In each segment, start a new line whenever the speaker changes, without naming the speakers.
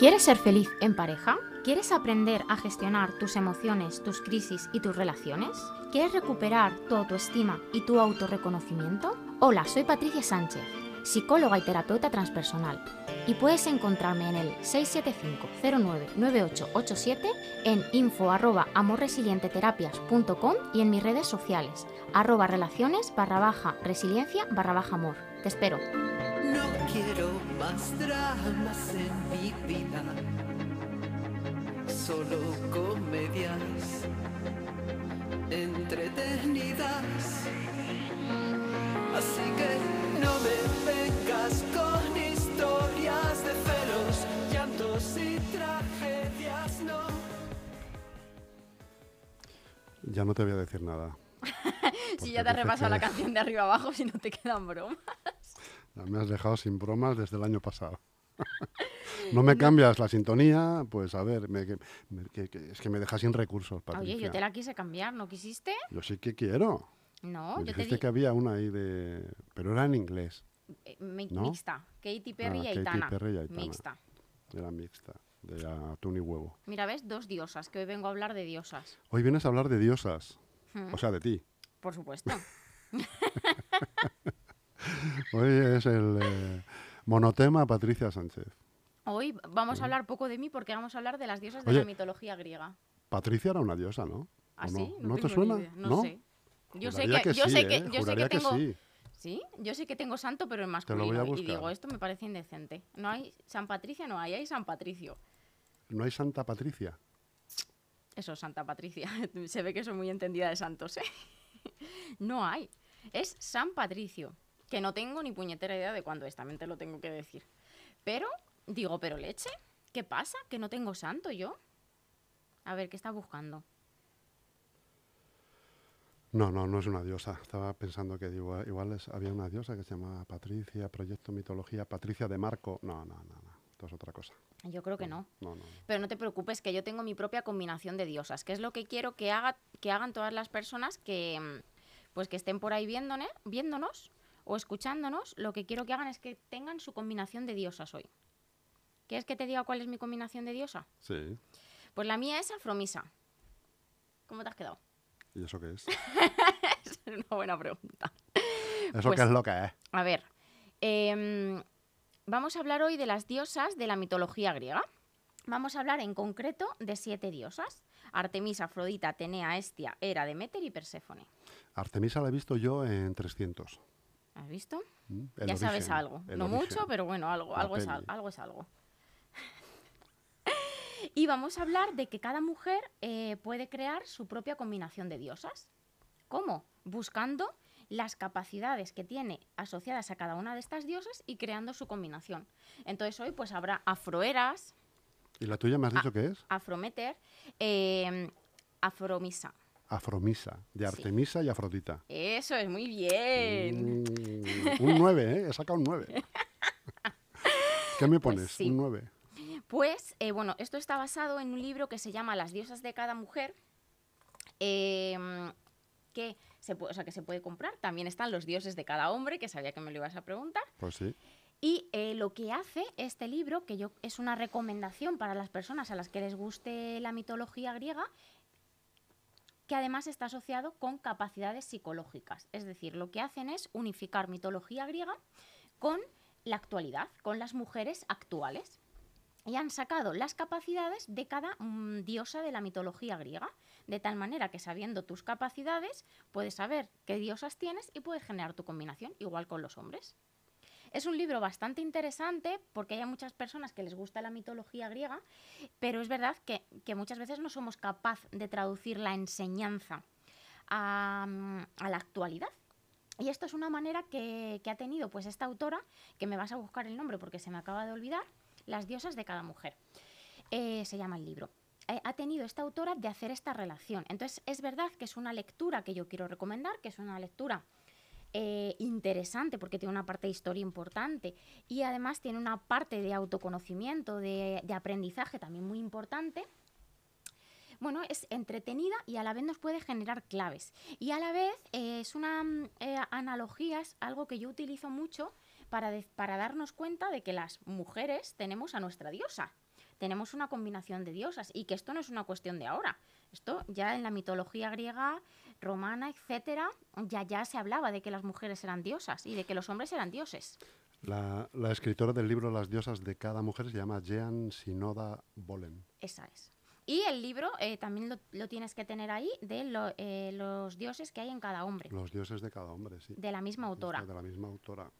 ¿Quieres ser feliz en pareja? ¿Quieres aprender a gestionar tus emociones, tus crisis y tus relaciones? ¿Quieres recuperar tu autoestima y tu autorreconocimiento? Hola, soy Patricia Sánchez, psicóloga y terapeuta transpersonal, y puedes encontrarme en el 675-099887, en info arroba amorresilienteterapias.com y en mis redes sociales, arroba relaciones barra baja resiliencia barra baja amor. Te espero.
No quiero más dramas en mi vida, solo comedias entretenidas. Así que no me vengas con historias de celos, llantos y tragedias, no.
Ya no te voy a decir nada.
Si ya te has repasado la canción de arriba abajo, si no te quedan bromas.
Me has dejado sin bromas desde el año pasado. no me cambias la sintonía, pues a ver, me- que- me- que- que- es que me dejas sin recursos, Patricia.
Oye, yo te la quise cambiar, ¿no quisiste?
Yo sí que quiero.
No,
me
yo te
dijiste
di
que había una ahí de... Pero era en inglés,
eh, mi-
¿no?
mixta. Katy Perry
Ah,
y
Katy
Aitana.
Perry y Aitana.
Mixta.
era mixta, de atún y huevo.
Mira, ves, dos diosas, que hoy vengo a hablar de diosas.
Hoy vienes a hablar de diosas,
Mm,
o sea, de ti.
Por supuesto.
Hoy es el eh, monotema Patricia Sánchez.
Hoy vamos a hablar poco de mí porque vamos a hablar de las diosas de la mitología griega.
Patricia era una diosa, ¿no?
¿Ah,
no? ¿No te suena?
No, sé. Yo sé que, yo
sí,
sé que,
¿eh?
yo sé que tengo,
sí.
sí, yo sé que tengo santo, pero en
Te lo voy
masculino. Y digo, esto me parece indecente. No hay San Patricia, no hay, hay San Patricio.
¿No hay Santa Patricia?
Eso, Santa Patricia. Se ve que soy muy entendida de santos, ¿eh? No hay. Es San Patricio. Que no tengo ni puñetera idea de cuándo es, también te lo tengo que decir. Pero, digo, pero leche, ¿qué pasa? ¿Que no tengo santo yo? A ver, ¿qué está buscando?
No, no, no es una diosa. Estaba pensando que digo, igual es- había una diosa que se llamaba Patricia, Proyecto Mitología, Patricia de Marco. No, no, no, no. Esto es otra cosa.
Yo creo que no.
No, no.
Pero no te preocupes, que yo tengo mi propia combinación de diosas, que es lo que quiero que, haga, que hagan todas las personas que, mm, pues que estén por ahí viéndone- viéndonos o escuchándonos. Lo que quiero que hagan es que tengan su combinación de diosas hoy. ¿Quieres que te diga cuál es mi combinación de diosa?
Sí.
Pues la mía es Afromisa. ¿Cómo te has quedado?
¿Y eso qué es?
es una buena pregunta.
¿Eso
Pues-
qué es lo que es?
A ver, em, vamos a hablar hoy de las diosas de la mitología griega. Vamos a hablar en concreto de siete diosas. Artemisa, Afrodita, Atenea, Estia, Hera, Demeter y Perséfone.
Artemisa la he visto yo en 300.
¿Has visto?
¿m? El
ya sabes algo. No
origen.
mucho, pero bueno, algo, es, algo es algo. y vamos a hablar de que cada mujer eh, puede crear su propia combinación de diosas. ¿Cómo? Buscando las capacidades que tiene asociadas a cada una de estas diosas y creando su combinación. Entonces hoy pues habrá afroeras,
¿Y la tuya me has
Ah.
dicho qué es?
afrometer, eh, afromisa.
Afromisa, de
Sí.
Artemisa y Afrodita.
Eso es muy bien.
Mm, un 9, ¿eh? He sacado un 9. ¿Qué me
Pues
pones?
sí.
Un 9.
Pues, eh, bueno, esto está basado en un libro que se llama Las diosas de cada mujer, em, que, se puede, o sea, que se puede comprar. También están los dioses de cada hombre, que sabía que me lo ibas a preguntar.
Pues sí.
Y eh, lo que hace este libro, que yo es una recomendación para las personas a las que les guste la mitología griega, que además está asociado con capacidades psicológicas. Es decir, lo que hacen es unificar mitología griega con la actualidad, con las mujeres actuales. Y han sacado las capacidades de cada mm, diosa de la mitología griega, de tal manera que sabiendo tus capacidades, puedes saber qué diosas tienes y puedes generar tu combinación, igual con los hombres. Es un libro bastante interesante porque hay muchas personas que les gusta la mitología griega, pero es verdad que, muchas veces no somos capaces de traducir la enseñanza a, la actualidad. Y esto es una manera que, que ha tenido pues esta autora, que me vas a buscar el nombre porque se me acaba de olvidar, Las diosas de cada mujer. Eh, se llama el libro. Eh, ha tenido esta autora de hacer esta relación. Entonces es verdad que es una lectura que yo quiero recomendar, que es una lectura eh, interesante porque tiene una parte de historia importante y además tiene una parte de autoconocimiento, de, de aprendizaje también muy importante. Bueno, es entretenida y a la vez nos puede generar claves. Y a la vez eh, es una mm, eh, analogía, es algo que yo utilizo mucho para, de- para darnos cuenta de que las mujeres tenemos a nuestra diosa. tenemos una combinación de diosas y que esto no es una cuestión de ahora. Esto ya en la mitología griega, romana, etcétera, ya ya se hablaba de que las mujeres eran diosas y de que los hombres eran dioses.
La, la escritora del libro Las diosas de cada mujer se llama Jean Sinoda Bolen.
Esa es. Y el libro eh, también lo, lo tienes que tener ahí de lo- eh, los dioses que hay en cada hombre,
Los dioses de cada hombre, sí.
de la misma autora.
De la misma autora.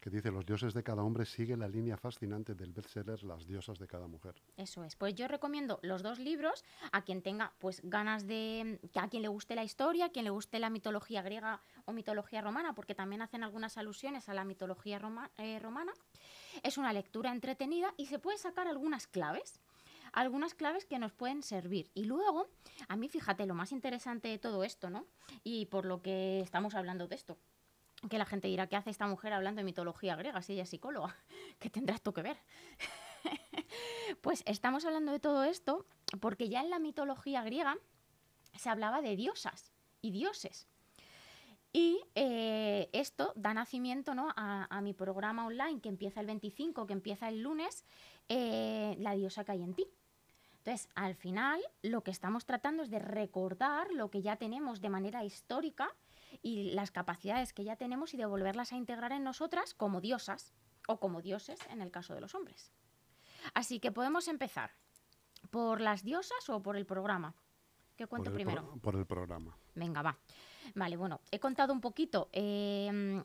Que dice, los dioses de cada hombre sigue la línea fascinante del bestseller Las diosas de cada mujer.
Eso es. Pues yo recomiendo los dos libros a quien tenga pues ganas de a quien le guste la historia, a quien le guste la mitología griega o mitología romana, porque también hacen algunas alusiones a la mitología roma- eh, romana. Es una lectura entretenida y se puede sacar algunas claves. Algunas claves que nos pueden servir. Y luego, a mí fíjate, lo más interesante de todo esto, ¿no? Y por lo que estamos hablando de esto. Que la gente dirá, ¿qué hace esta mujer hablando de mitología griega si ella es psicóloga? ¿Qué tendrá esto que ver? Pues estamos hablando de todo esto porque ya en la mitología griega se hablaba de diosas y dioses. Y eh, esto da nacimiento ¿no? a, a mi programa online que empieza el 25, que empieza el lunes, eh, La diosa que hay en ti. Entonces, al final, lo que estamos tratando es de recordar lo que ya tenemos de manera histórica y las capacidades que ya tenemos y de volverlas a integrar en nosotras como diosas o como dioses en el caso de los hombres. Así que podemos empezar por las diosas o por el programa. ¿Qué cuento
por
primero?
pro- por el programa.
Venga, va. Vale, bueno, he contado un poquito eh,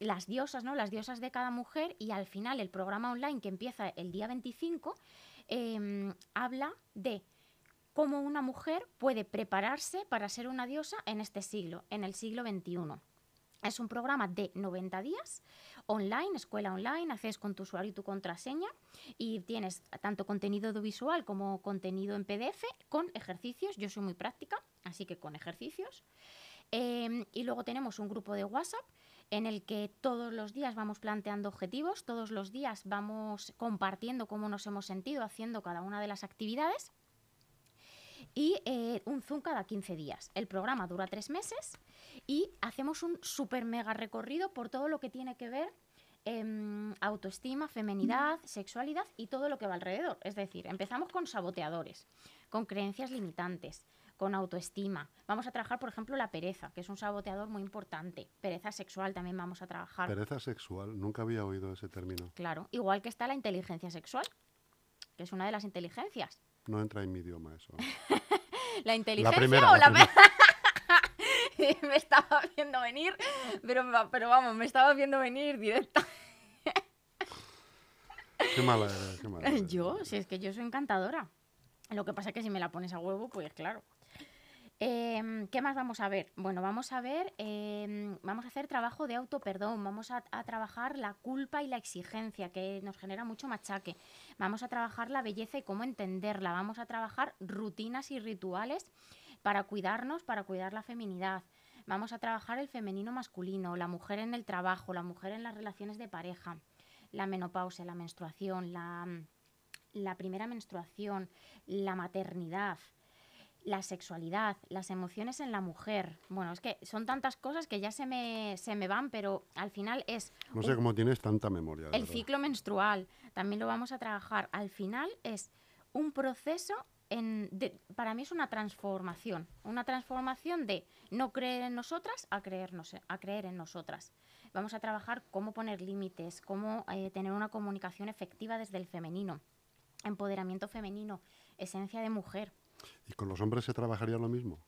las diosas, ¿no? Las diosas de cada mujer y al final el programa online que empieza el día 25 eh, habla de cómo una mujer puede prepararse para ser una diosa en este siglo, en el siglo XXI. Es un programa de 90 días, online, escuela online, haces con tu usuario y tu contraseña y tienes tanto contenido audiovisual como contenido en PDF con ejercicios. Yo soy muy práctica, así que con ejercicios. Eh, y luego tenemos un grupo de WhatsApp en el que todos los días vamos planteando objetivos, todos los días vamos compartiendo cómo nos hemos sentido haciendo cada una de las actividades y eh, un Zoom cada 15 días. El programa dura tres meses y hacemos un super mega recorrido por todo lo que tiene que ver em, autoestima, femenidad, sexualidad y todo lo que va alrededor. Es decir, empezamos con saboteadores, con creencias limitantes, con autoestima. Vamos a trabajar, por ejemplo, la pereza, que es un saboteador muy importante. Pereza sexual también vamos a trabajar.
Pereza sexual, nunca había oído ese término.
Claro, igual que está la inteligencia sexual, que es una de las inteligencias.
No entra en mi idioma eso.
¿La inteligencia
primera,
o
la
la, me estaba viendo venir, pero, pero vamos, me estaba viendo venir directa.
Qué mala eres, qué mala eres.
Yo, si es que yo soy encantadora. Lo que pasa es que si me la pones a huevo, pues claro. Em, ¿Qué más vamos a ver? Bueno, vamos a ver, em, vamos a hacer trabajo de autoperdón, vamos a, trabajar la culpa y la exigencia, que nos genera mucho machaque. Vamos a trabajar la belleza y cómo entenderla. Vamos a trabajar rutinas y rituales para cuidarnos, para cuidar la feminidad. Vamos a trabajar el femenino masculino, la mujer en el trabajo, la mujer en las relaciones de pareja, la menopausia, la menstruación, la primera menstruación, la maternidad, la sexualidad, las emociones en la mujer. Bueno, es que son tantas cosas que ya se me, se me van, pero al final es
No sé
un-
cómo tienes tanta memoria.
el
verdad.
ciclo menstrual. También lo vamos a trabajar. Al final es un proceso, en, de- para mí es una transformación. Una transformación de no creer en nosotras a, creernos, a creer en nosotras. Vamos a trabajar cómo poner límites, cómo eh, tener una comunicación efectiva desde el femenino. Empoderamiento femenino, esencia de mujer.
¿Y con los hombres se trabajaría lo mismo?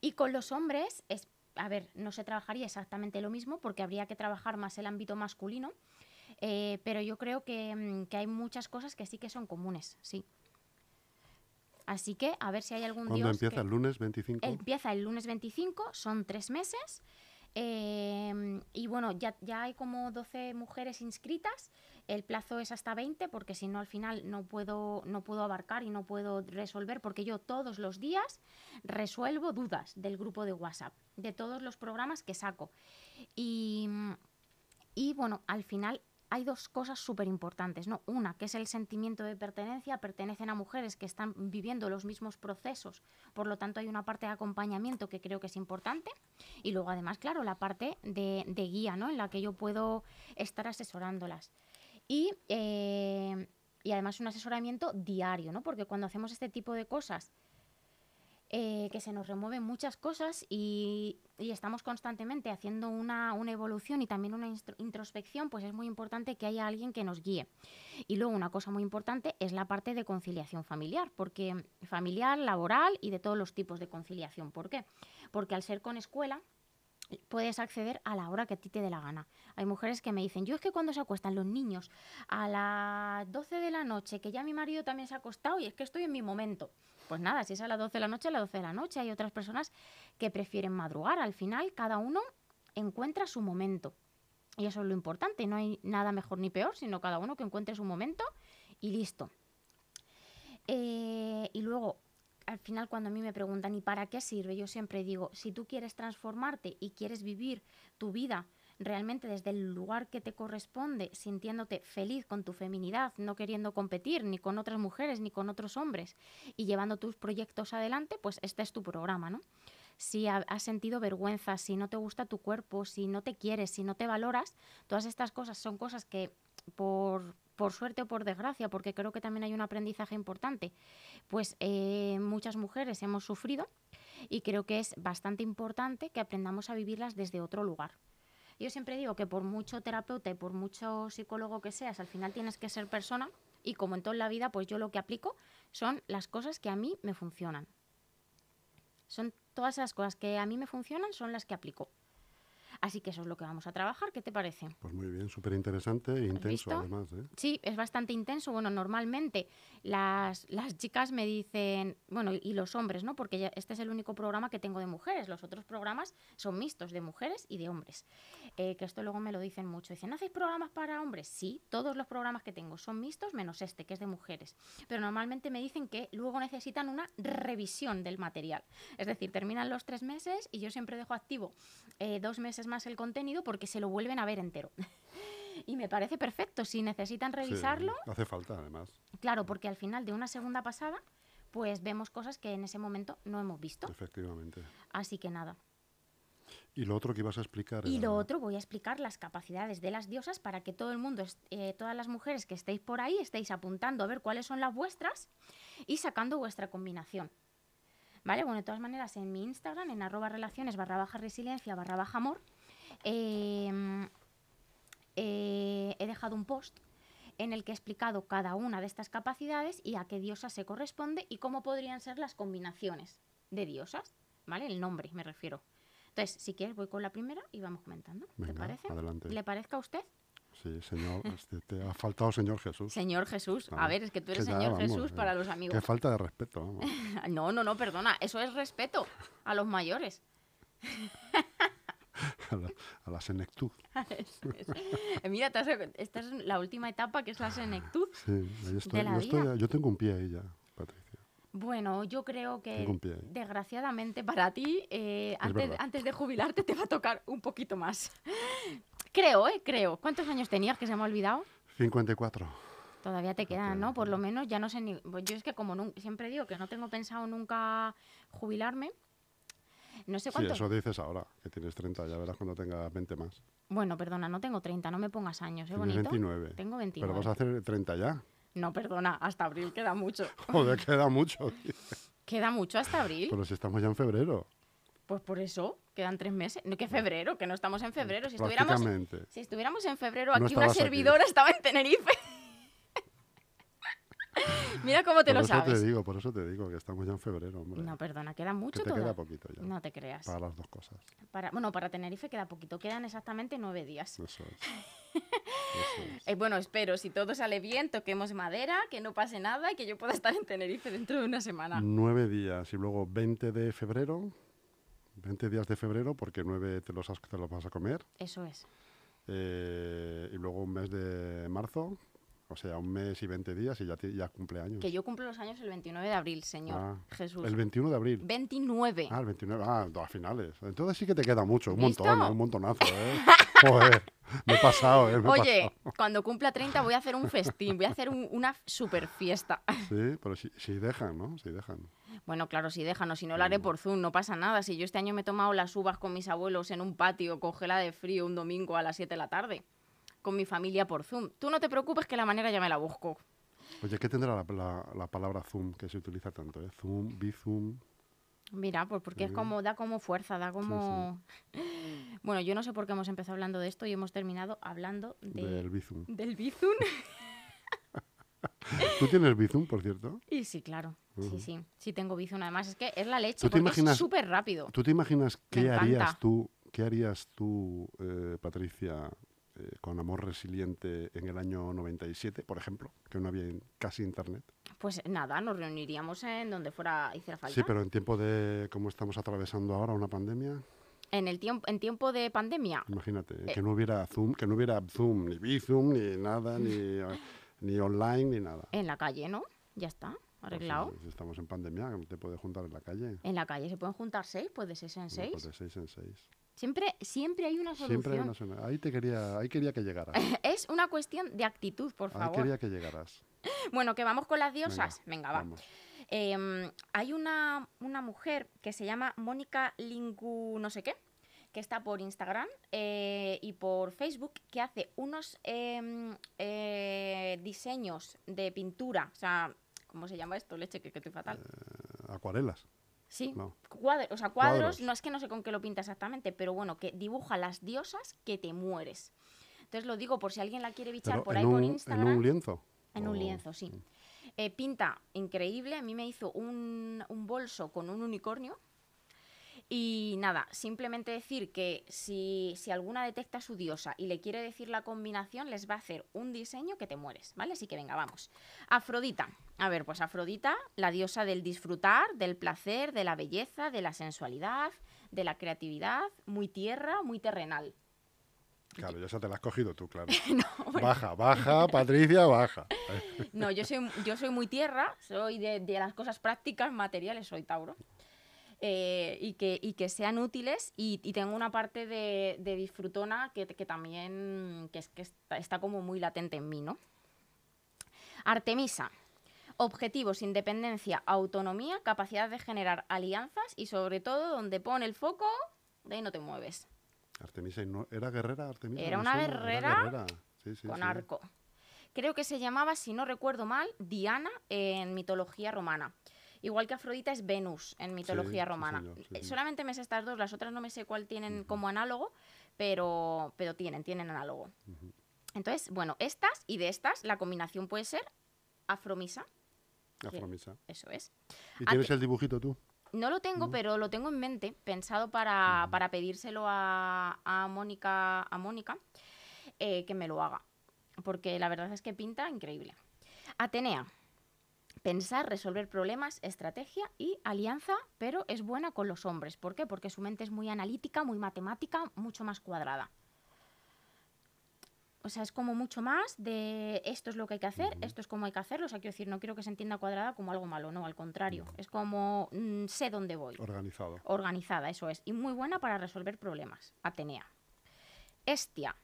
Y con los hombres, es, a ver, no se trabajaría exactamente lo mismo porque habría que trabajar más el ámbito masculino, eh, pero yo creo que, mm, que hay muchas cosas que sí que son comunes, sí. Así que a ver si hay algún
¿Cuándo empieza?
que-
¿El lunes 25?
Empieza el lunes 25, son tres meses. eh, y bueno, ya, ya hay como 12 mujeres inscritas. El plazo es hasta 20 porque si no al final no puedo, no puedo abarcar y no puedo resolver porque yo todos los días resuelvo dudas del grupo de WhatsApp, de todos los programas que saco. Y, y bueno, al final hay dos cosas súper importantes, ¿no? Una, que es el sentimiento de pertenencia, pertenecen a mujeres que están viviendo los mismos procesos, por lo tanto hay una parte de acompañamiento que creo que es importante, y luego además, claro, la parte de, de guía, ¿no? En la que yo puedo estar asesorándolas. Y eh, y además un asesoramiento diario, ¿no? Porque cuando hacemos este tipo de cosas, eh, que se nos remueven muchas cosas y, y estamos constantemente haciendo una, una evolución y también una introspección, pues es muy importante que haya alguien que nos guíe. Y luego una cosa muy importante es la parte de conciliación familiar, porque familiar, laboral y de todos los tipos de conciliación. ¿Por qué? Porque al ser con escuela puedes acceder a la hora que a ti te dé la gana. Hay mujeres que me dicen, yo es que cuando se acuestan los niños a las 12 de la noche, que ya mi marido también se ha acostado y es que estoy en mi momento. Pues nada, si es a las 12 de la noche, a las 12 de la noche. Hay otras personas que prefieren madrugar. Al final, cada uno encuentra su momento. Y eso es lo importante. No hay nada mejor ni peor, sino cada uno que encuentre su momento y listo. Eh, y luego, al final, cuando a mí me preguntan, ¿y para qué sirve? Yo siempre digo, si tú quieres transformarte y quieres vivir tu vida realmente desde el lugar que te corresponde, sintiéndote feliz con tu feminidad, no queriendo competir ni con otras mujeres ni con otros hombres y llevando tus proyectos adelante, pues este es tu programa, ¿no? Si ha- has sentido vergüenza, si no te gusta tu cuerpo, si no te quieres, si no te valoras, todas estas cosas son cosas que por, por suerte o por desgracia, porque creo que también hay un aprendizaje importante, pues eh, muchas mujeres hemos sufrido y creo que es bastante importante que aprendamos a vivirlas desde otro lugar. Yo siempre digo que por mucho terapeuta y por mucho psicólogo que seas, al final tienes que ser persona y como en toda la vida, pues yo lo que aplico son las cosas que a mí me funcionan. Son todas esas cosas que a mí me funcionan son las que aplico. Así que eso es lo que vamos a trabajar. ¿Qué te parece?
Pues muy bien, súper interesante e intenso
visto?
además. ¿eh?
Sí, es bastante intenso. Bueno, normalmente las, las chicas me dicen, bueno, y los hombres, ¿no? Porque ya- este es el único programa que tengo de mujeres. Los otros programas son mixtos de mujeres y de hombres. Eh, que esto luego me lo dicen mucho. Dicen, ¿hacéis programas para hombres? Sí, todos los programas que tengo son mixtos, menos este, que es de mujeres. Pero normalmente me dicen que luego necesitan una revisión del material. Es decir, terminan los tres meses y yo siempre dejo activo eh, dos meses más el contenido porque se lo vuelven a ver entero. y me parece perfecto. Si necesitan
Sí,
revisarlo,
hace falta además,
claro, porque al final de una segunda pasada, pues vemos cosas que en ese momento no hemos visto.
efectivamente.
Así que nada.
Y lo otro que ibas a explicar
Y
era-
lo otro, voy a explicar las capacidades de las diosas para que todo el mundo, eh, todas las mujeres que estéis por ahí, estéis apuntando a ver cuáles son las vuestras y sacando vuestra combinación. ¿Vale? Bueno, de todas maneras, en mi Instagram, en arroba relaciones barra baja resiliencia barra baja amor, em, eh, he dejado un post en el que he explicado cada una de estas capacidades y a qué diosa se corresponde y cómo podrían ser las combinaciones de diosas, ¿vale? El nombre, me refiero. Entonces, si quieres, voy con la primera y vamos comentando. ¿Te
Venga,
parece?
adelante.
¿Le parezca a usted?
Sí, señor, este, te ha faltado Señor Jesús.
Señor Jesús. A ver, es que tú
que
eres
ya,
Señor
vamos,
Jesús
eh,
para los
Qué
amigos.
falta de respeto, vamos.
No, no, no, perdona. Eso es respeto a los mayores.
a la, a la senectud.
Eso es. Eh, Mira, esta es la última etapa que es la senectud.
Sí, ahí estoy.
la
Yo, estoy-
vida.
yo tengo un pie ahí ya, Patricia.
Bueno, yo creo que desgraciadamente para ti, eh, antes, antes de jubilarte te va a tocar un poquito más. Creo, ¿eh? Creo. ¿Cuántos años tenías que se me ha olvidado?
54.
Todavía te quedan. ¿no? Por lo menos ya no sé ni... yo es que como siempre digo que no tengo pensado nunca jubilarme, no sé
Sí,
cuántos...
eso dices ahora, que tienes 30, ya verás cuando tengas 20 más.
Bueno, perdona, no tengo 30, no me pongas años, ¿eh? Bonito.
29.
Tengo 29.
Pero vas a hacer 30 ya.
No, perdona, hasta abril queda mucho.
Joder, queda mucho. tío.
¿Queda mucho hasta abril?
Pero si estamos ya en febrero.
Pues por eso, quedan tres meses. No, que febrero, que no estamos en febrero. Si estuviéramos, si estuviéramos en febrero,
No
aquí una
estabas aquí.
servidora estaba en Tenerife. Mira cómo te
por
lo
eso
sabes.
te digo, por eso te digo que estamos ya en febrero, hombre.
No, perdona, queda
que
mucho
te
todavía.
queda poquito ya.
No te creas.
Para las dos cosas.
Para, bueno, para Tenerife queda poquito, quedan exactamente nueve días.
Eso es. Eso es.
Eh, bueno, espero, si todo sale bien, toquemos madera, que no pase nada y que yo pueda estar en Tenerife dentro de una semana.
Nueve días y luego 20 de febrero. 20 días de febrero porque nueve te los, has- te los vas a comer.
Eso es.
Eh, y luego un mes de marzo. O sea, un mes y 20 días y ya, ya cumpleaños.
Que yo cumplo los años el 29 de abril, señor
Ah,
Jesús.
El 21 de abril.
29.
Ah, el 29. Ah, a finales. Entonces sí que te queda mucho. Un montón, ¿eh? un montonazo, ¿eh? Joder, me he pasado, ¿eh? Me he
Oye,
pasado.
cuando cumpla 30 voy a hacer un festín, voy a hacer un- una super fiesta.
Sí, pero si, si dejan, ¿no? Si dejan.
Bueno, claro, si déjanos, si no lo haré por Zoom, no pasa nada. Si yo este año me he tomado las uvas con mis abuelos en un patio congela de frío un domingo a las 7 de la tarde, con mi familia por Zoom. Tú no te preocupes que la manera ya me la busco.
Oye, ¿qué tendrá la, la- la palabra Zoom que se utiliza tanto? Eh? Zoom, Bizum.
Mira, pues porque es como, da como fuerza, da como... Bueno, yo no sé por qué hemos empezado hablando de esto y hemos terminado hablando de-
Del Bizum.
del Bizum.
¿Tú tienes Bizum, por cierto?
Y sí, claro. Sí, sí. Sí tengo Bizum. Además, es que es la leche,
¿Tú te
porque
imaginas-
es súper rápido.
¿Tú te imaginas qué harías tú, qué harías tú, eh, Patricia, eh, con Amor Resiliente en el año 97, por ejemplo, que no había casi internet?
Pues nada, nos reuniríamos en donde fuera hiciera falta.
Sí, pero en tiempo de cómo estamos atravesando ahora una pandemia,
En el tiempo, en tiempo de pandemia,
imagínate,
Eh.
que no hubiera Zoom, que no hubiera Zoom, ni Bizum, ni nada, ni, ni online, ni nada.
en la calle, ¿no? Ya está, arreglado.
si, si estamos en pandemia, te puedes juntar en la calle.
En la calle se pueden juntar seis, pues de seis en
No,
seis.
pues de seis en seis.
Siempre, siempre hay una
Siempre hay
solución.
una solución. Ahí te quería, ahí quería que llegaras.
Es una cuestión de actitud, por
Ahí
favor.
quería que llegaras.
Bueno, que vamos con las diosas. Venga, va.
Vamos.
Em, hay una, una mujer que se llama Mónica Lingu no sé qué, que está por Instagram eh, y por Facebook, que hace unos em, eh, diseños de pintura, o sea, ¿cómo se llama esto? Leche, que, que estoy fatal.
Acuarelas.
Sí,
no.
o sea, cuadros,
Cuadros.
no es que no sé con qué lo pinta exactamente, pero bueno, que dibuja las diosas que te mueres. Entonces lo digo por si alguien la quiere bichar
Pero
por
en
ahí
un,
por
en
Instagram.
un lienzo.
En un lienzo, sí. Eh, pinta increíble. A mí me hizo un, un bolso con un unicornio. Y nada, simplemente decir que si, si alguna detecta a su diosa y le quiere decir la combinación, les va a hacer un diseño que te mueres, ¿vale? Así que venga, vamos. Afrodita. A ver, pues Afrodita, la diosa del disfrutar, del placer, de la belleza, de la sensualidad, de la creatividad, muy tierra, muy terrenal.
Claro, ya esa te la has cogido tú, claro. Baja, baja, Patricia, baja.
No, yo soy, yo soy muy tierra, soy de, de las cosas prácticas, materiales, soy Tauro. Eh, y, que, y que sean útiles y, y tengo una parte de, de disfrutona que, que también que es, que está, está como muy latente en mí, ¿no? Artemisa. Objetivos, independencia, autonomía, capacidad de generar alianzas y sobre todo donde pone el foco, de ahí no te mueves.
Artemisa, ¿y no- ¿era guerrera Artemisa?
Era una
suena,
guerrera
guerrera. Sí, sí,
con
sí.
arco. Creo que se llamaba, si no recuerdo mal, Diana en mitología romana. Igual que Afrodita es Venus en mitología
sí,
romana.
señor, sí, sí.
Solamente me sé estas dos, las otras no me sé cuál tienen como análogo, pero, pero tienen, tienen análogo. Entonces, bueno, estas y de estas, la combinación puede ser Afromisa,
Afromisa.
eso es.
¿Y
Ah,
tienes el dibujito tú?
No lo tengo, pero lo tengo en mente, pensado para, para pedírselo a, a Mónica, a Mónica eh, que me lo haga. Porque la verdad es que pinta increíble. Atenea. Pensar, resolver problemas, estrategia y alianza, pero es buena con los hombres. ¿Por qué? Porque su mente es muy analítica, muy matemática, mucho más cuadrada. O sea, es como mucho más de esto es lo que hay que hacer, esto es como hay que hacerlo. O sea, quiero decir, no quiero que se entienda cuadrada como algo malo, no, al contrario. Es como mm, sé dónde voy.
Organizado.
Organizada, eso es. Y muy buena para resolver problemas. Atenea. Estia.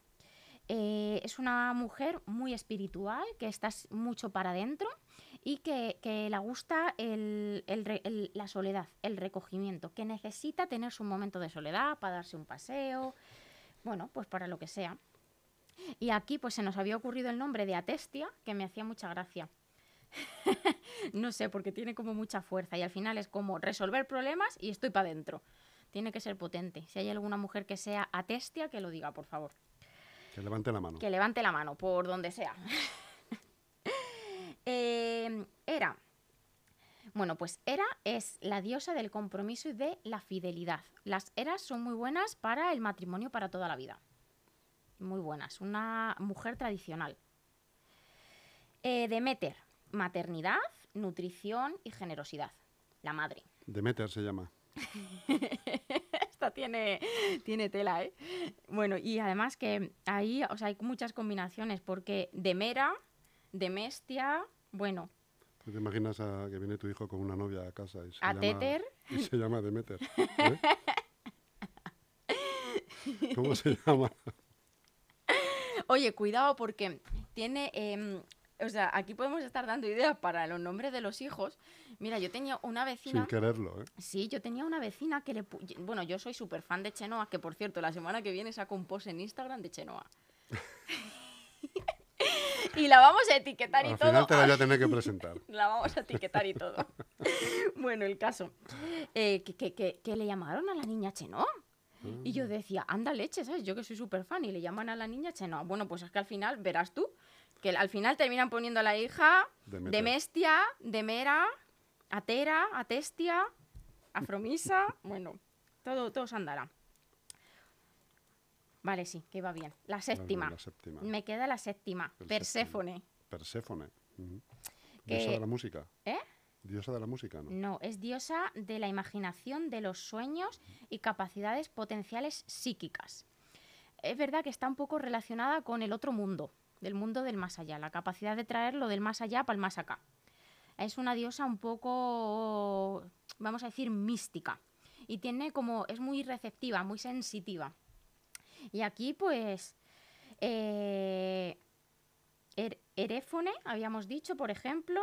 Eh, es una mujer muy espiritual, que está mucho para adentro y que, que le gusta el- el re- el- la soledad, el recogimiento, que necesita tener su momento de soledad para darse un paseo, bueno, pues para lo que sea. Y aquí pues se nos había ocurrido el nombre de Atestia, que me hacía mucha gracia. no sé, porque tiene como mucha fuerza y al final es como resolver problemas y estoy para adentro. Tiene que ser potente. Si hay alguna mujer que sea Atestia, que lo diga, por favor.
Que levante la mano.
Que levante la mano, por donde sea. Eh, Hera. Bueno, pues Hera es la diosa del compromiso y de la fidelidad. Las Heras son muy buenas para el matrimonio para toda la vida. Muy buenas. Una mujer tradicional. Eh, Demeter. Maternidad, nutrición y generosidad. La madre.
Demeter se llama.
Esta tiene, tiene tela, ¿eh? Bueno, y además que ahí, o sea, hay muchas combinaciones, porque Demera, Demestia, bueno,
¿Tú te imaginas a que viene tu hijo con una novia a casa y se,
A
llama,
Teter.
y se llama Demeter? ¿eh? ¿Cómo se llama?
Oye, cuidado porque tiene... em, o sea, aquí podemos estar dando ideas para los nombres de los hijos. Mira, yo tenía una vecina...
Sin quererlo, ¿eh?
Sí, yo tenía una vecina que le... Bueno, yo soy súper fan de Chenoa, que por cierto, la semana que viene saco un post en Instagram de Chenoa. y la vamos a etiquetar y
Al
todo.
final te la voy a tener que presentar.
La vamos a etiquetar y todo. bueno, el caso. eh, que, que- que- que le llamaron a la niña Chenoa. Y
Mm.
yo decía, anda leche, ¿sabes? Yo que soy súper fan y le llaman a la niña Chenoa. Bueno, pues es que al final, verás tú, que al final terminan poniendo a la hija
Demeter.
Demestia, Demera, Atera, Atestia, Afromisa. bueno, todo, todo se andará. Vale, sí, que va bien. La séptima.
La séptima.
Me queda la séptima,
El
Perséfone.
Perséfone.
Que-
Diosa de la música.
¿Eh?
Diosa de la música, ¿no?
No, es diosa de la imaginación, de los sueños y capacidades potenciales psíquicas. Es verdad que está un poco relacionada con el otro mundo, del mundo del más allá, la capacidad de traer lo del más allá para el más acá. Es una diosa un poco, vamos a decir, mística. Y tiene como, es muy receptiva, muy sensitiva. Y aquí, pues, eh, Er- Eréfone, habíamos dicho, por ejemplo,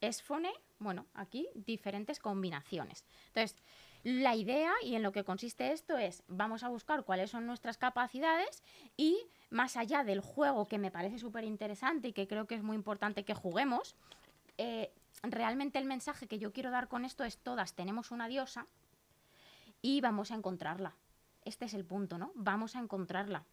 Esfone, bueno, aquí diferentes combinaciones. Entonces, la idea y en lo que consiste esto es, vamos a buscar cuáles son nuestras capacidades y más allá del juego, que me parece súper interesante y que creo que es muy importante que juguemos, eh, realmente el mensaje que yo quiero dar con esto es todas tenemos una diosa y vamos a encontrarla. Este es el punto, ¿no? Vamos a encontrarla.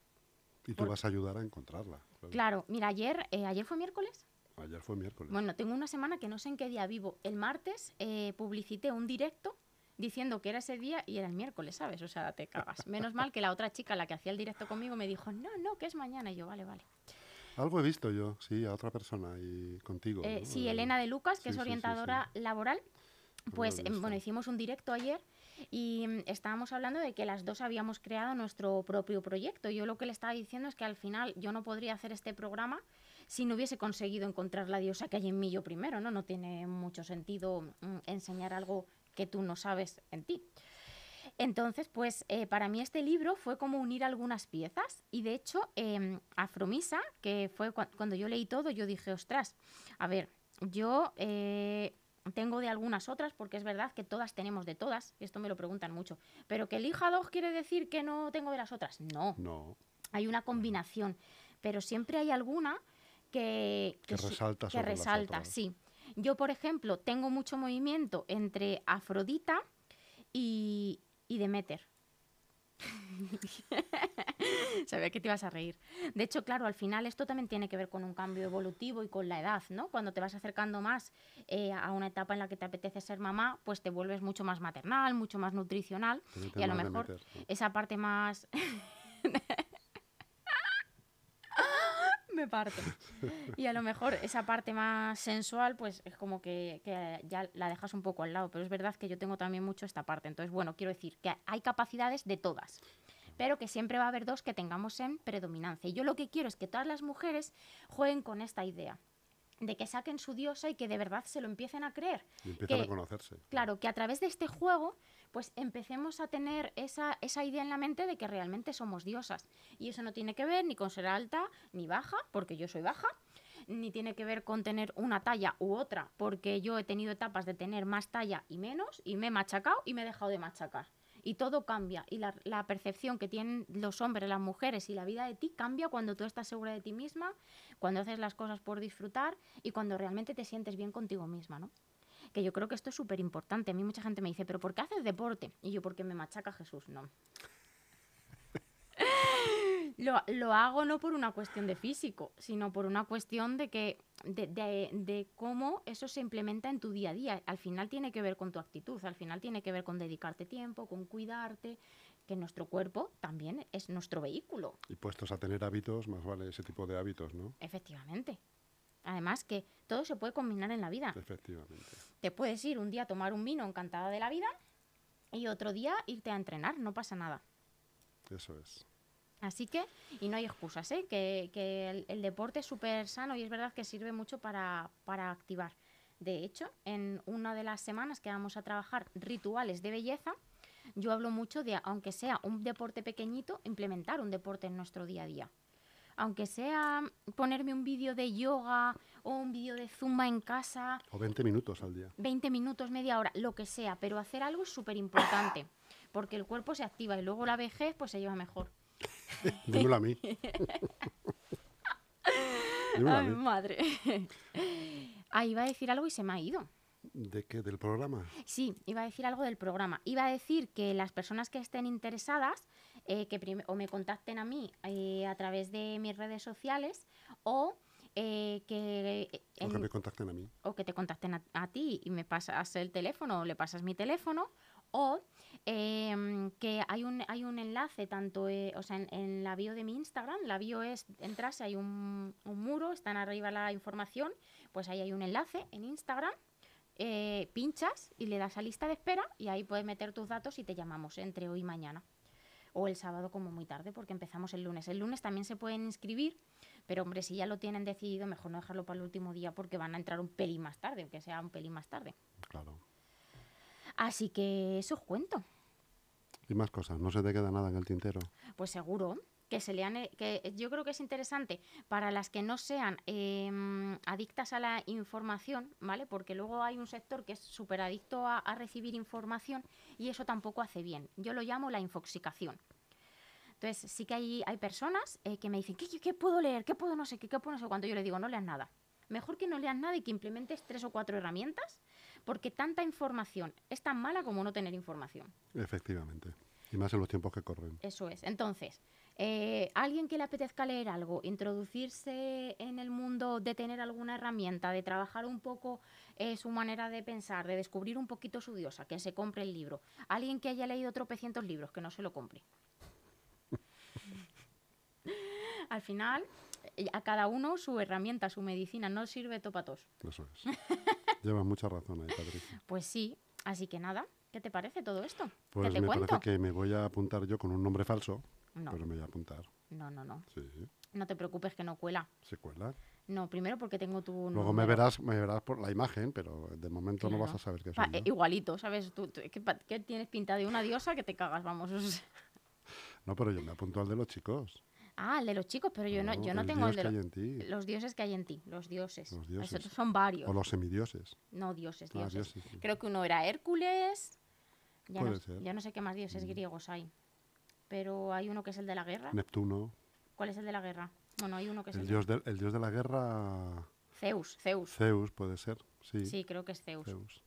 Y tú vas a ayudar a encontrarla. claro.
Claro, mira, ayer, eh, ayer fue miércoles.
Ayer fue miércoles.
Bueno, tengo una semana que no sé en qué día vivo. El martes eh, publicité un directo diciendo que era ese día y era el miércoles, ¿sabes? O sea, te cagas. Menos mal que la otra chica, la que hacía el directo conmigo, me dijo, no, no, que es mañana. Y yo, vale, vale.
Algo he visto yo, sí, a otra persona y contigo.
Eh,
¿no?
sí, Elena de Lucas, que
sí,
es
sí, sí, sí.
orientadora laboral, pues
he
em, bueno, hicimos un directo ayer y mm, estábamos hablando de que las dos habíamos creado nuestro propio proyecto. Yo lo que le estaba diciendo es que al final yo no podría hacer este programa si no hubiese conseguido encontrar la diosa que hay en mí yo primero, ¿no? No tiene mucho sentido mm, enseñar algo que tú no sabes en ti. Entonces, pues eh, para mí este libro fue como unir algunas piezas y de hecho em, Afromisa, que fue cua- cuando yo leí todo, yo dije, ostras, a ver, yo eh, tengo de algunas otras porque es verdad que todas tenemos de todas, esto me lo preguntan mucho, pero que elija dos quiere decir que no tengo de las otras. No,
No,
hay una combinación, pero siempre hay alguna que,
resalta
que resalta, sí. Yo, por ejemplo, tengo mucho movimiento entre Afrodita y, y Demeter. Sabía que te ibas a reír. De hecho, claro, al final esto también tiene que ver con un cambio evolutivo y con la edad, ¿no? Cuando te vas acercando más eh, a una etapa en la que te apetece ser mamá, pues te vuelves mucho más maternal, mucho más nutricional y a lo mejor
meter, ¿no?
esa parte más... Me parto. Y a lo mejor esa parte más sensual, pues es como que, que ya la dejas un poco al lado. Pero es verdad que yo tengo también mucho esta parte. Entonces, bueno, quiero decir que hay capacidades de todas. Pero que siempre va a haber dos que tengamos en predominancia. Y yo lo que quiero es que todas las mujeres jueguen con esta idea. De que saquen su diosa y que de verdad se lo empiecen a creer.
Y empiezan
que-
a conocerse.
Claro, que a través de este juego, pues empecemos a tener esa, esa idea en la mente de que realmente somos diosas. Y eso no tiene que ver ni con ser alta ni baja, porque yo soy baja, ni tiene que ver con tener una talla u otra, porque yo he tenido etapas de tener más talla y menos, y me he machacado y me he dejado de machacar. Y todo cambia. Y la, la percepción que tienen los hombres, las mujeres y la vida de ti cambia cuando tú estás segura de ti misma, cuando haces las cosas por disfrutar y cuando realmente te sientes bien contigo misma, ¿no? Que yo creo que esto es súper importante. A mí mucha gente me dice, pero ¿por qué haces deporte? Y yo, porque me machaca Jesús, no. lo, lo hago no por una cuestión de físico, sino por una cuestión de que de, de- de cómo eso se implementa en tu día a día. Al final tiene que ver con tu actitud, al final tiene que ver con dedicarte tiempo, con cuidarte, que nuestro cuerpo también es nuestro vehículo.
Y puestos a tener hábitos, más vale ese tipo de hábitos, ¿no?
Efectivamente. Además que todo se puede combinar en la vida.
Efectivamente.
Te puedes ir un día a tomar un vino encantada de la vida y otro día irte a entrenar, no pasa nada.
Eso es.
Así que, y no hay excusas, ¿eh? que, que el, el deporte es súper sano y es verdad que sirve mucho para, para activar. De hecho, en una de las semanas que vamos a trabajar rituales de belleza, yo hablo mucho de, aunque sea un deporte pequeñito, implementar un deporte en nuestro día a día. Aunque sea ponerme un vídeo de yoga o un vídeo de zumba en casa,
O 20 minutos al día.
20 minutos, media hora, lo que sea, pero hacer algo es súper importante, porque el cuerpo se activa y luego la vejez pues se lleva mejor.
Dímelo a mí. Vez.
madre. Ah, iba a decir algo y se me ha ido.
¿De qué? ¿Del programa?
Sí, iba a decir algo del programa. Iba a decir que las personas que estén interesadas, eh, que o me contacten a mí eh, a través de mis redes sociales o eh, que, eh,
O que me contacten a mí.
o que te contacten a, a ti y me pasas el teléfono o le pasas mi teléfono o em, que hay un, hay un enlace tanto eh, o sea, en, en la bio de mi Instagram, la bio es, entras, hay un, un muro, están arriba la información, pues ahí hay un enlace en Instagram, eh, pinchas y le das a lista de espera y ahí puedes meter tus datos y te llamamos entre hoy y mañana. O el sábado como muy tarde, porque empezamos el lunes. El lunes también se pueden inscribir, pero hombre, si ya lo tienen decidido, mejor no dejarlo para el último día porque van a entrar un pelín más tarde, aunque sea un pelín más tarde.
Claro.
Así que eso os cuento.
Y más cosas. No se te queda nada en el tintero.
Pues seguro que se lean, eh, que yo creo que es interesante para las que no sean em, adictas a la información, ¿vale? Porque luego hay un sector que es súper adicto a, recibir información y eso tampoco hace bien. Yo lo llamo la infoxicación. Entonces, sí que hay, hay personas eh, que me dicen, ¿qué, qué- qué puedo leer? ¿Qué puedo no sé qué? ¿Qué puedo no sé cuánto? Yo le digo, no leas nada. Mejor que no leas nada y que implementes tres o cuatro herramientas, porque tanta información es tan mala como no tener información.
Efectivamente. Y más en los tiempos que corren.
Eso es. Entonces, eh, alguien que le apetezca leer algo, introducirse en el mundo de tener alguna herramienta, de trabajar un poco eh, su manera de pensar, de descubrir un poquito su diosa, que se compre el libro. Alguien que haya leído tropecientos libros, que no se lo compre. Al final, eh, a cada uno su herramienta, su medicina, no sirve topatos.
Eso es. Llevas mucha razón ahí, Patricia.
Pues sí, así que nada, ¿qué te parece todo esto?
Pues
¿Qué te
me
cuento?
parece que me voy a apuntar yo con un nombre falso.
No,
Pero me voy a apuntar.
no, no, no.
Sí,
No te preocupes que no cuela.
se cuela.
No, primero porque tengo tu
Luego me verás, me verás por la imagen, pero de momento no vas a saber qué soy
eh, igualito, ¿sabes? Tú, tú- ¿qué, pa- qué tienes pinta de una diosa que te cagas, vamos.
No, pero yo me apunto al de los chicos.
ah, el de los chicos, pero yo no, yo no
el
tengo el de
que
los,
hay en ti.
los dioses que hay en ti, los dioses.
Los
Esos
dioses.
son varios.
O los semidioses.
No, dioses,
Ah,
dioses.
dioses, sí.
Creo que uno era Hércules. Ya no,
Puede ser.
ya no sé qué más dioses
Mm.
griegos hay. Pero hay uno que es el de la guerra.
Neptuno.
¿Cuál es el de la guerra? Bueno, hay uno que es
El
el,
dios, de, el dios de la guerra,
Zeus, Zeus.
Zeus, puede ser. Sí,
Sí, creo que es Zeus.
Zeus.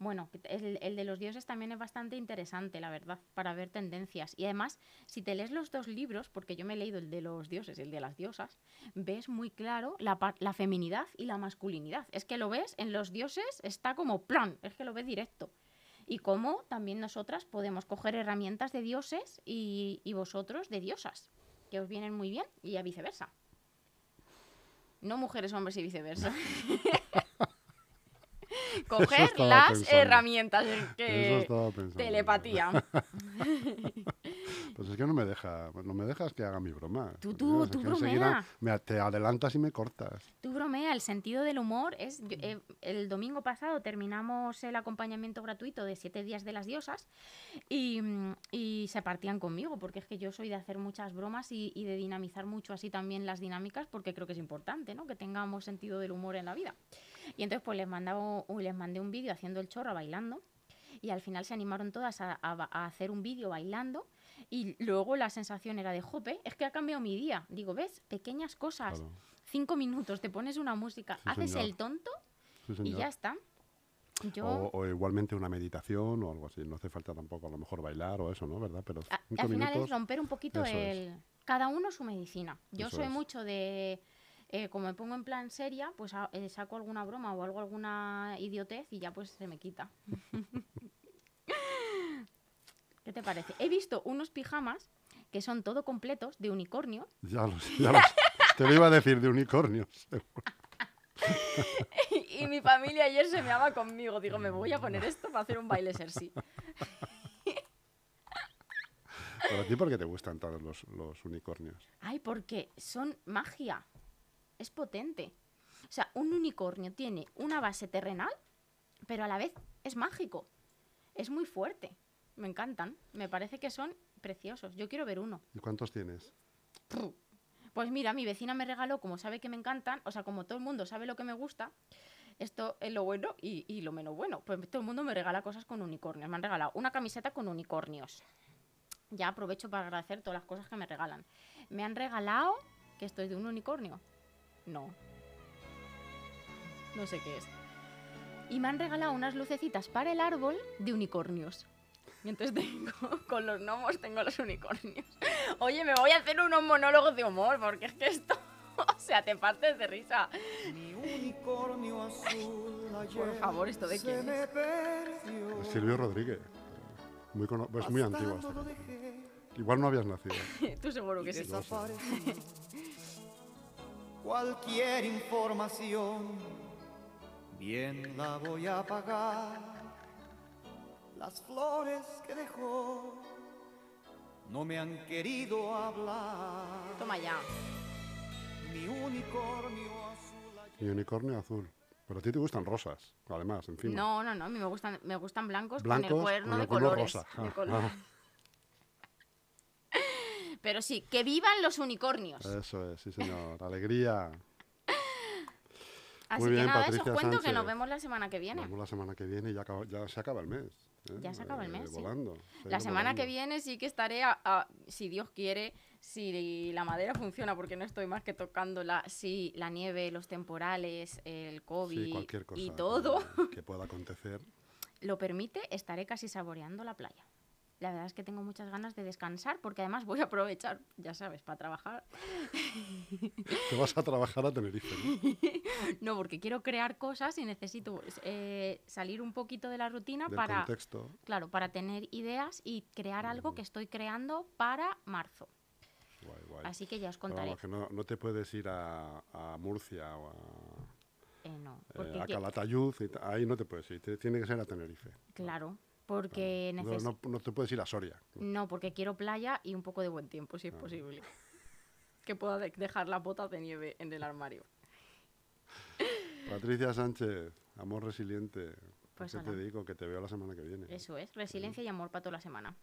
Bueno, el, el de los dioses también es bastante interesante, la verdad, para ver tendencias. Y además, si te lees los dos libros, porque yo me he leído el de los dioses y el de las diosas, ves muy claro la, la feminidad y la masculinidad. Es que lo ves, en los dioses está como plan, es que lo ves directo. Y cómo también nosotras podemos coger herramientas de dioses y, y vosotros de diosas, que os vienen muy bien, y a viceversa. No mujeres, hombres y viceversa. Coger las
pensando.
herramientas que telepatía.
Pues es que no me deja, no me dejas que haga mi broma.
Tú, tú,
Dios,
tú bromea.
me- te adelantas y me cortas.
Tú bromea, el sentido del humor es... yo- eh, el domingo pasado terminamos el acompañamiento gratuito de Siete Días de las Diosas y, y se partían conmigo, porque es que yo soy de hacer muchas bromas y, y de dinamizar mucho así también las dinámicas, porque creo que es importante, ¿no? Que tengamos sentido del humor en la vida. Y entonces pues les, mandaba, les mandé un vídeo haciendo el chorro bailando y al final se animaron todas a, a- a hacer un vídeo bailando y luego la sensación era de, jope, es que ha cambiado mi día. Digo, ¿ves? Pequeñas cosas.
Claro.
Cinco minutos, te pones una música,
Sí,
haces
señor.
el tonto
Sí,
y ya está. Yo,
O, o igualmente una meditación o algo así. No hace falta tampoco a lo mejor bailar o eso, ¿no? ¿Verdad? Pero
a- al final
minutos.
es romper un poquito
eso es.
el... Cada uno su medicina. Yo
Eso
soy
es.
mucho de... eh, como me pongo en plan seria, pues a- eh, saco alguna broma o algo, alguna idiotez y ya pues se me quita. ¿Qué te parece? He visto unos pijamas que son todo completos de unicornio
Ya lo sé, ya lo sé. Te lo iba a decir de unicornios.
y mi familia ayer se me ama conmigo. Digo, me voy a poner esto para hacer un baile sersi.
Pero a ti, ¿por qué te gustan todos los, los unicornios?
Ay, porque son magia. Es potente. O sea, un unicornio tiene una base terrenal, pero a la vez es mágico. Es muy fuerte. Me encantan. Me parece que son preciosos. Yo quiero ver uno.
¿Y cuántos tienes?
Pues mira, mi vecina me regaló, como sabe que me encantan, o sea, como todo el mundo sabe lo que me gusta, esto es lo bueno y, y lo menos bueno. Pues todo el mundo me regala cosas con unicornios. Me han regalado una camiseta con unicornios. Ya aprovecho para agradecer todas las cosas que me regalan. Me han regalado que esto es de un unicornio. No, no sé qué es. Y me han regalado unas lucecitas para el árbol de unicornios. Y entonces tengo, con los gnomos tengo los unicornios. Oye, me voy a hacer unos monólogos de humor, porque es que esto, o sea, te partes de risa.
Mi unicornio azul ayer
Por favor, ¿esto de quién es?
Silvio Rodríguez. Muy cono- pues muy antiguo.
Dejé
Igual no habías nacido.
Tú seguro que sí.
Cualquier información, bien la voy a pagar. Las flores que dejó no me han querido hablar.
Toma ya.
Mi unicornio azul
Mi unicornio azul. Pero a ti te gustan rosas, además, encima.
No, no, no, a mí me gustan, me gustan blancos,
Blancos
con el cuerno
con
de
el cuerno
colores.
rosa.
de
Ah,
colores. Pero sí, que vivan los unicornios.
Eso es, sí señor. Alegría.
Así
muy
que
bien,
nada, eso
Patricia
os cuento que
Sánchez.
nos vemos la semana que viene.
Nos vemos la semana que viene y ya, acaba- ya se acaba el mes. ¿Eh?
Ya se acaba el
Eh,
mes, sí.
Volando. se
La semana que viene sí que estaré, a- a- si Dios quiere, si la madera funciona, porque no estoy más que tocándola, si la nieve, los temporales, el COVID
Sí, cualquier cosa
y todo
que pueda acontecer.
lo permite, estaré casi saboreando la playa. La verdad es que tengo muchas ganas de descansar porque además voy a aprovechar, ya sabes, para trabajar.
Te vas a trabajar a Tenerife. ¿no?
No, porque quiero crear cosas y necesito eh, salir un poquito de la rutina
Del
para,
contexto.
claro, para tener ideas y crear algo que estoy creando para marzo.
Guay, guay.
Así que ya os contaré.
vamos, que no, no te puedes ir a, a Murcia o a,
Eh, no,
eh, a Calatayud. ahí no te puedes ir. te- tiene que ser a Tenerife.
claro, porque
No, no, no te puedes ir a Soria.
no, porque quiero playa y un poco de buen tiempo, si es posible. Que pueda de- dejar las botas de nieve en el armario.
Patricia Sánchez, amor resiliente.
Pues
¿Qué te digo? Que te veo la semana que viene.
Eso es, resiliencia y amor para toda la semana.